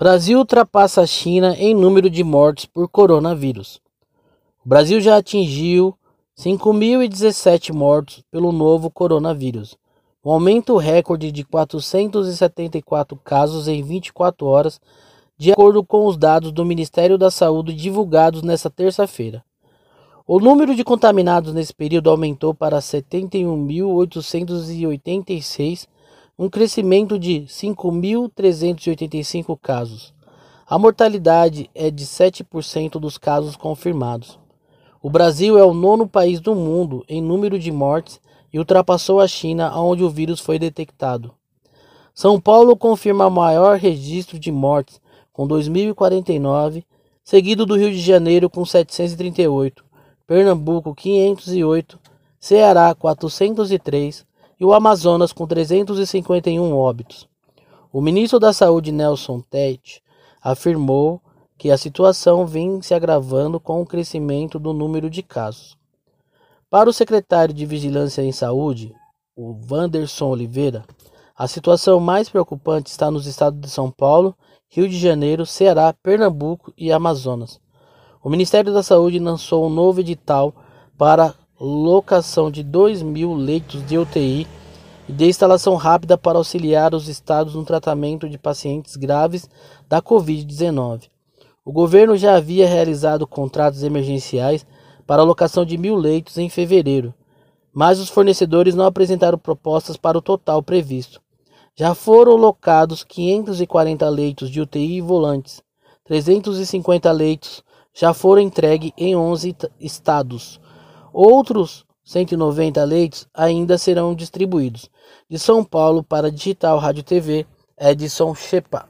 Brasil ultrapassa a China em número de mortes por coronavírus. O Brasil já atingiu 5.017 mortos pelo novo coronavírus, um aumento recorde de 474 casos em 24 horas, de acordo com os dados do Ministério da Saúde divulgados nesta terça-feira. O número de contaminados nesse período aumentou para 71.886 um crescimento de 5.385 casos. A mortalidade é de 7% dos casos confirmados. O Brasil é o nono país do mundo em número de mortes e ultrapassou a China, onde o vírus foi detectado. São Paulo confirma maior registro de mortes, com 2.049, seguido do Rio de Janeiro com 738, Pernambuco 508, Ceará 403, e o Amazonas com 351 óbitos. O ministro da Saúde Nelson Tete afirmou que a situação vem se agravando com o crescimento do número de casos. Para o secretário de Vigilância em Saúde, o Wanderson Oliveira, a situação mais preocupante está nos estados de São Paulo, Rio de Janeiro, Ceará, Pernambuco e Amazonas. O Ministério da Saúde lançou um novo edital para locação de 2 mil leitos de UTI e de instalação rápida para auxiliar os estados no tratamento de pacientes graves da Covid-19. O governo já havia realizado contratos emergenciais para a locação de mil leitos em fevereiro, mas os fornecedores não apresentaram propostas para o total previsto. Já foram locados 540 leitos de UTI volantes, 350 leitos já foram entregues em 11 estados. Outros 190 leitos ainda serão distribuídos. De São Paulo para Digital Rádio TV, Edson Chepa.